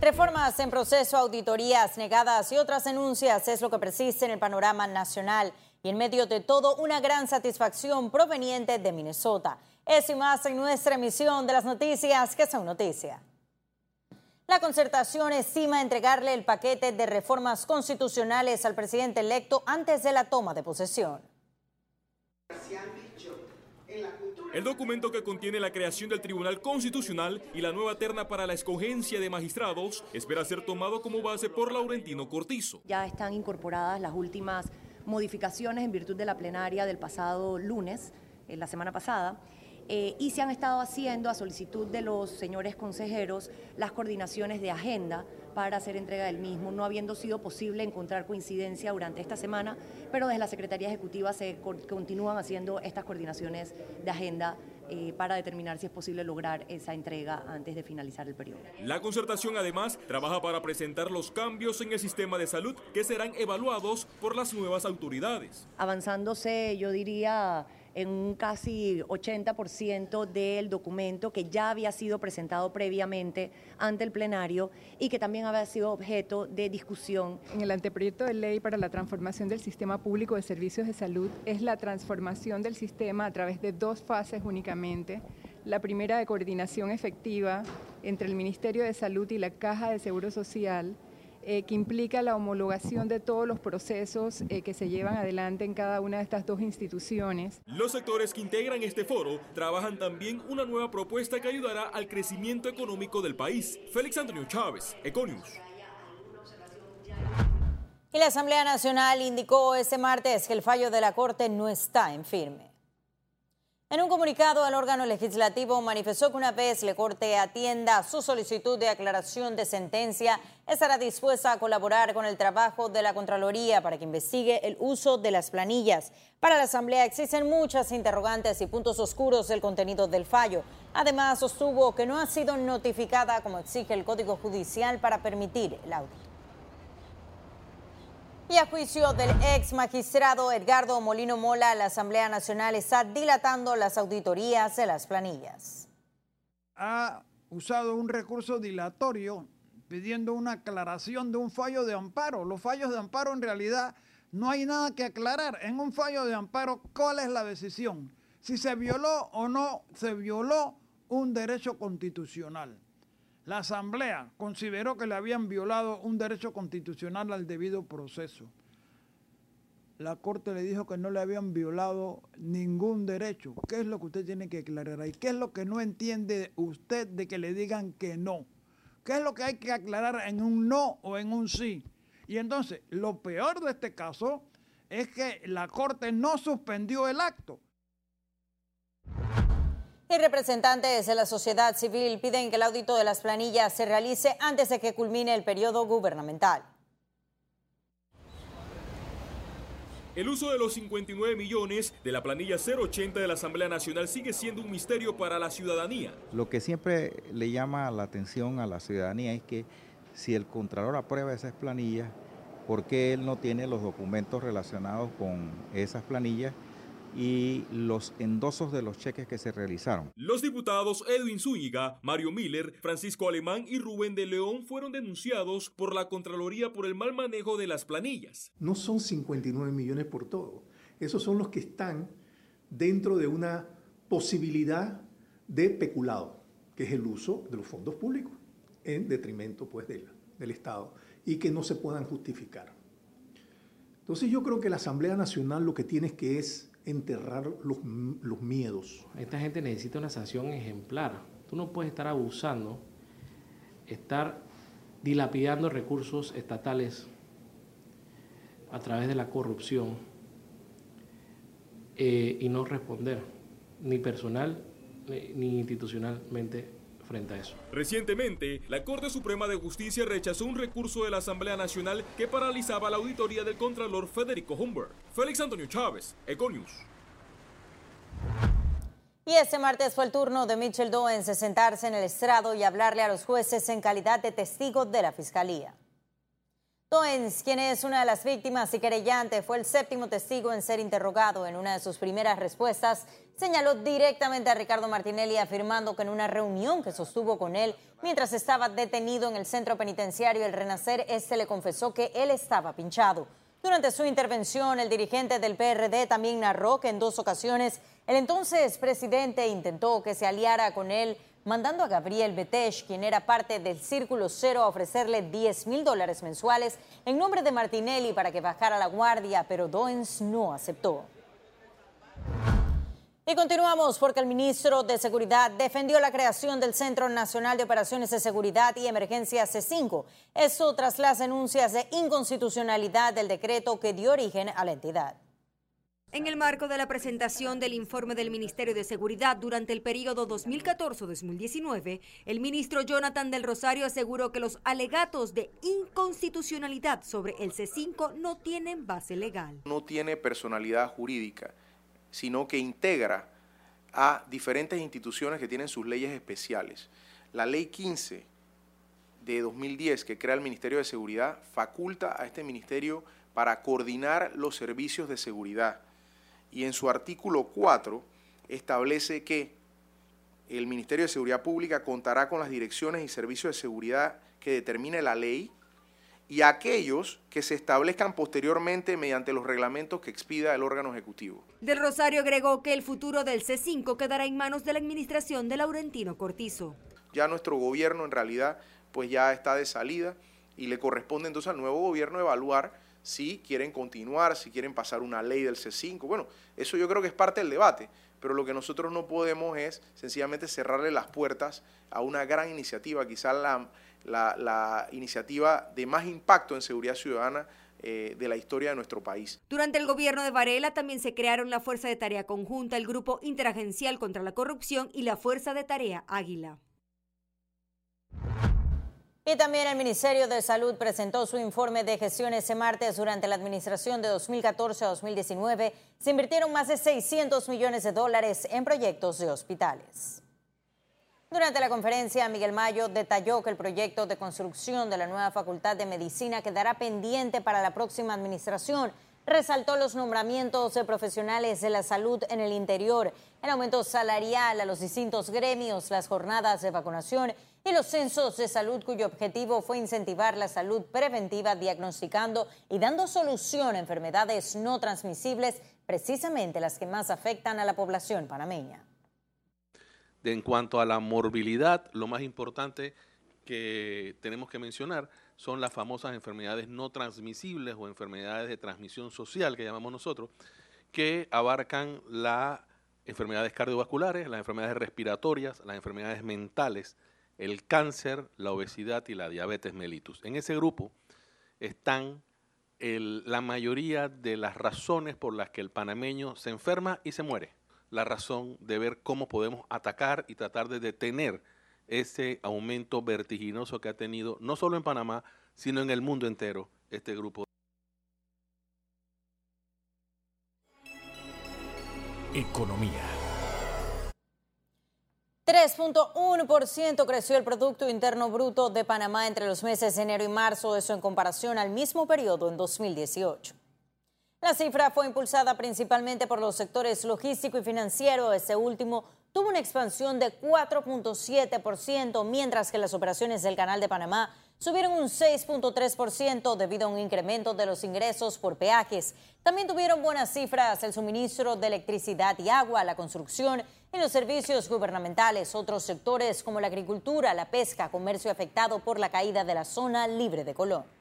Reformas en proceso, auditorías negadas y otras denuncias es lo que persiste en el panorama nacional y en medio de todo una gran satisfacción proveniente de Minnesota. Eso y más en nuestra emisión de las noticias que son noticia. La concertación estima entregarle el paquete de reformas constitucionales al presidente electo antes de la toma de posesión. El documento que contiene la creación del Tribunal Constitucional y la nueva terna para la escogencia de magistrados espera ser tomado como base por Laurentino Cortizo. Ya están incorporadas las últimas modificaciones en virtud de la plenaria del pasado lunes, en la semana pasada. Eh, y se han estado haciendo a solicitud de los señores consejeros las coordinaciones de agenda para hacer entrega del mismo, no habiendo sido posible encontrar coincidencia durante esta semana, pero desde la Secretaría Ejecutiva se continúan haciendo estas coordinaciones de agenda eh, para determinar si es posible lograr esa entrega antes de finalizar el periodo. La concertación además trabaja para presentar los cambios en el sistema de salud que serán evaluados por las nuevas autoridades. Avanzándose, yo diría, en un casi 80% del documento que ya había sido presentado previamente ante el plenario y que también había sido objeto de discusión. En el anteproyecto de ley para la transformación del sistema público de servicios de salud es la transformación del sistema a través de dos fases únicamente. La primera de coordinación efectiva entre el Ministerio de Salud y la Caja de Seguro Social eh, que implica la homologación de todos los procesos eh, que se llevan adelante en cada una de estas dos instituciones. Los sectores que integran este foro trabajan también una nueva propuesta que ayudará al crecimiento económico del país. Félix Antonio Chávez, Econius. Y la Asamblea Nacional indicó este martes que el fallo de la Corte no está en firme. En un comunicado, el órgano legislativo manifestó que una vez la Corte atienda su solicitud de aclaración de sentencia, estará dispuesta a colaborar con el trabajo de la Contraloría para que investigue el uso de las planillas. Para la Asamblea existen muchas interrogantes y puntos oscuros del contenido del fallo. Además, sostuvo que no ha sido notificada como exige el Código Judicial para permitir el audito. Y a juicio del ex magistrado Edgardo Molino Mola, la Asamblea Nacional está dilatando las auditorías de las planillas. Ha usado un recurso dilatorio pidiendo una aclaración de un fallo de amparo. Los fallos de amparo en realidad no hay nada que aclarar. En un fallo de amparo, ¿cuál es la decisión? Si se violó o no se violó un derecho constitucional. La Asamblea consideró que le habían violado un derecho constitucional al debido proceso. La Corte le dijo que no le habían violado ningún derecho. ¿Qué es lo que usted tiene que aclarar ahí? ¿Qué es lo que no entiende usted de que le digan que no? ¿Qué es lo que hay que aclarar en un no o en un sí? Y entonces, lo peor de este caso es que la Corte no suspendió el acto. Y representantes de la sociedad civil piden que el audito de las planillas se realice antes de que culmine el periodo gubernamental. El uso de los 59 millones de la planilla 080 de la Asamblea Nacional sigue siendo un misterio para la ciudadanía. Lo que siempre le llama la atención a la ciudadanía es que si el Contralor aprueba esas planillas, ¿por qué él no tiene los documentos relacionados con esas planillas? Y los endosos de los cheques que se realizaron. Los diputados Edwin Zúñiga, Mario Miller, Francisco Alemán y Rubén de León fueron denunciados por la Contraloría por el mal manejo de las planillas. No son 59 millones por todo. Esos son los que están dentro de una posibilidad de peculado, que es el uso de los fondos públicos en detrimento pues, del, del Estado y que no se puedan justificar. Entonces yo creo que la Asamblea Nacional lo que tiene es que es enterrar los, los miedos. Esta gente necesita una sanción ejemplar. Tú no puedes estar abusando, estar dilapidando recursos estatales a través de la corrupción eh, y no responder, ni personal ni institucionalmente frente a eso. Recientemente, la Corte Suprema de Justicia rechazó un recurso de la Asamblea Nacional que paralizaba la auditoría del Contralor Federico Humbert. Félix Antonio Chávez, Econius. Y este martes fue el turno de Mitchell Doens de sentarse en el estrado y hablarle a los jueces en calidad de testigo de la Fiscalía. Doens, quien es una de las víctimas y querellante, fue el séptimo testigo en ser interrogado. En una de sus primeras respuestas, señaló directamente a Ricardo Martinelli, afirmando que en una reunión que sostuvo con él mientras estaba detenido en el centro penitenciario El Renacer, este le confesó que él estaba pinchado. Durante su intervención, el dirigente del PRD también narró que en dos ocasiones el entonces presidente intentó que se aliara con él mandando a Gabriel Betesh, quien era parte del Círculo Cero, a ofrecerle 10 mil dólares mensuales en nombre de Martinelli para que bajara la guardia, pero Doens no aceptó. Y continuamos porque el ministro de Seguridad defendió la creación del Centro Nacional de Operaciones de Seguridad y Emergencia C5. Eso tras las denuncias de inconstitucionalidad del decreto que dio origen a la entidad. En el marco de la presentación del informe del Ministerio de Seguridad durante el periodo 2014-2019, el ministro Jonathan del Rosario aseguró que los alegatos de inconstitucionalidad sobre el C5 no tienen base legal. No tiene personalidad jurídica, sino que integra a diferentes instituciones que tienen sus leyes especiales. La ley 15 de 2010 que crea el Ministerio de Seguridad faculta a este ministerio para coordinar los servicios de seguridad y en su artículo 4 establece que el Ministerio de Seguridad Pública contará con las direcciones y servicios de seguridad que determine la ley y aquellos que se establezcan posteriormente mediante los reglamentos que expida el órgano ejecutivo. Del Rosario agregó que el futuro del C5 quedará en manos de la administración de Laurentino Cortizo. Ya nuestro gobierno en realidad pues ya está de salida y le corresponde entonces al nuevo gobierno evaluar si quieren continuar, si quieren pasar una ley del C5. Bueno, eso yo creo que es parte del debate, pero lo que nosotros no podemos es sencillamente cerrarle las puertas a una gran iniciativa, quizás la, iniciativa de más impacto en seguridad ciudadana eh, de la historia de nuestro país. Durante el gobierno de Varela también se crearon la Fuerza de Tarea Conjunta, el Grupo Interagencial contra la Corrupción y la Fuerza de Tarea Águila. Y también el Ministerio de Salud presentó su informe de gestión ese martes. Durante la administración de 2014 a 2019 se invirtieron más de 600 millones de dólares en proyectos de hospitales. Durante la conferencia, Miguel Mayo detalló que el proyecto de construcción de la nueva Facultad de Medicina quedará pendiente para la próxima administración resaltó los nombramientos de profesionales de la salud en el interior, el aumento salarial a los distintos gremios, las jornadas de vacunación y los censos de salud cuyo objetivo fue incentivar la salud preventiva diagnosticando y dando solución a enfermedades no transmisibles, precisamente las que más afectan a la población panameña. En cuanto a la morbilidad, lo más importante que tenemos que mencionar son las famosas enfermedades no transmisibles o enfermedades de transmisión social que llamamos nosotros, que abarcan las enfermedades cardiovasculares, las enfermedades respiratorias, las enfermedades mentales, el cáncer, la obesidad y la diabetes mellitus. En ese grupo están la mayoría de las razones por las que el panameño se enferma y se muere. La razón de ver cómo podemos atacar y tratar de detener ese aumento vertiginoso que ha tenido no solo en Panamá, sino en el mundo entero este grupo. Economía. 3.1% creció el Producto Interno Bruto de Panamá entre los meses de enero y marzo, eso en comparación al mismo periodo en 2018. La cifra fue impulsada principalmente por los sectores logístico y financiero. Este último tuvo una expansión de 4.7%, mientras que las operaciones del Canal de Panamá subieron un 6.3% debido a un incremento de los ingresos por peajes. También tuvieron buenas cifras el suministro de electricidad y agua, la construcción y los servicios gubernamentales. Otros sectores como la agricultura, la pesca, comercio afectado por la caída de la zona libre de Colón.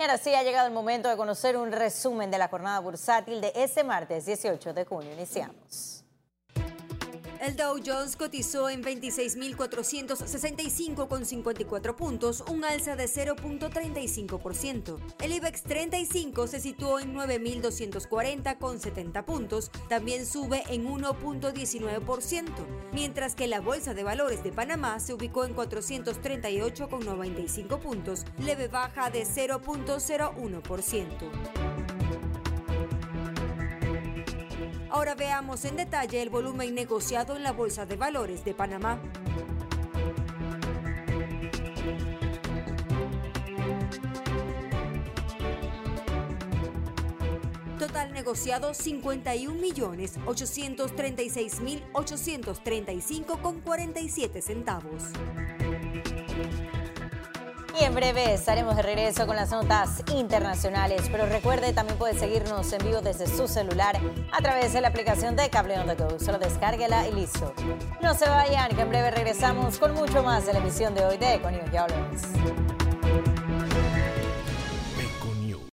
Ahora sí ha llegado el momento de conocer un resumen de la jornada bursátil de este martes 18 de junio. Iniciamos. El Dow Jones cotizó en 26.465,54 puntos, un alza de 0.35%. El IBEX 35 se situó en 9.240,70 puntos, también sube en 1.19%, mientras que la Bolsa de Valores de Panamá se ubicó en 438,95 puntos, leve baja de 0.01%. Ahora veamos en detalle el volumen negociado en la Bolsa de Valores de Panamá. Total negociado 51.836.835,47 centavos. En breve estaremos de regreso con las notas internacionales. Pero recuerde, también puede seguirnos en vivo desde su celular a través de la aplicación de Cable On The Go. Solo descárguela y listo. No se vayan, que en breve regresamos con mucho más de la emisión de hoy de Econius. Ya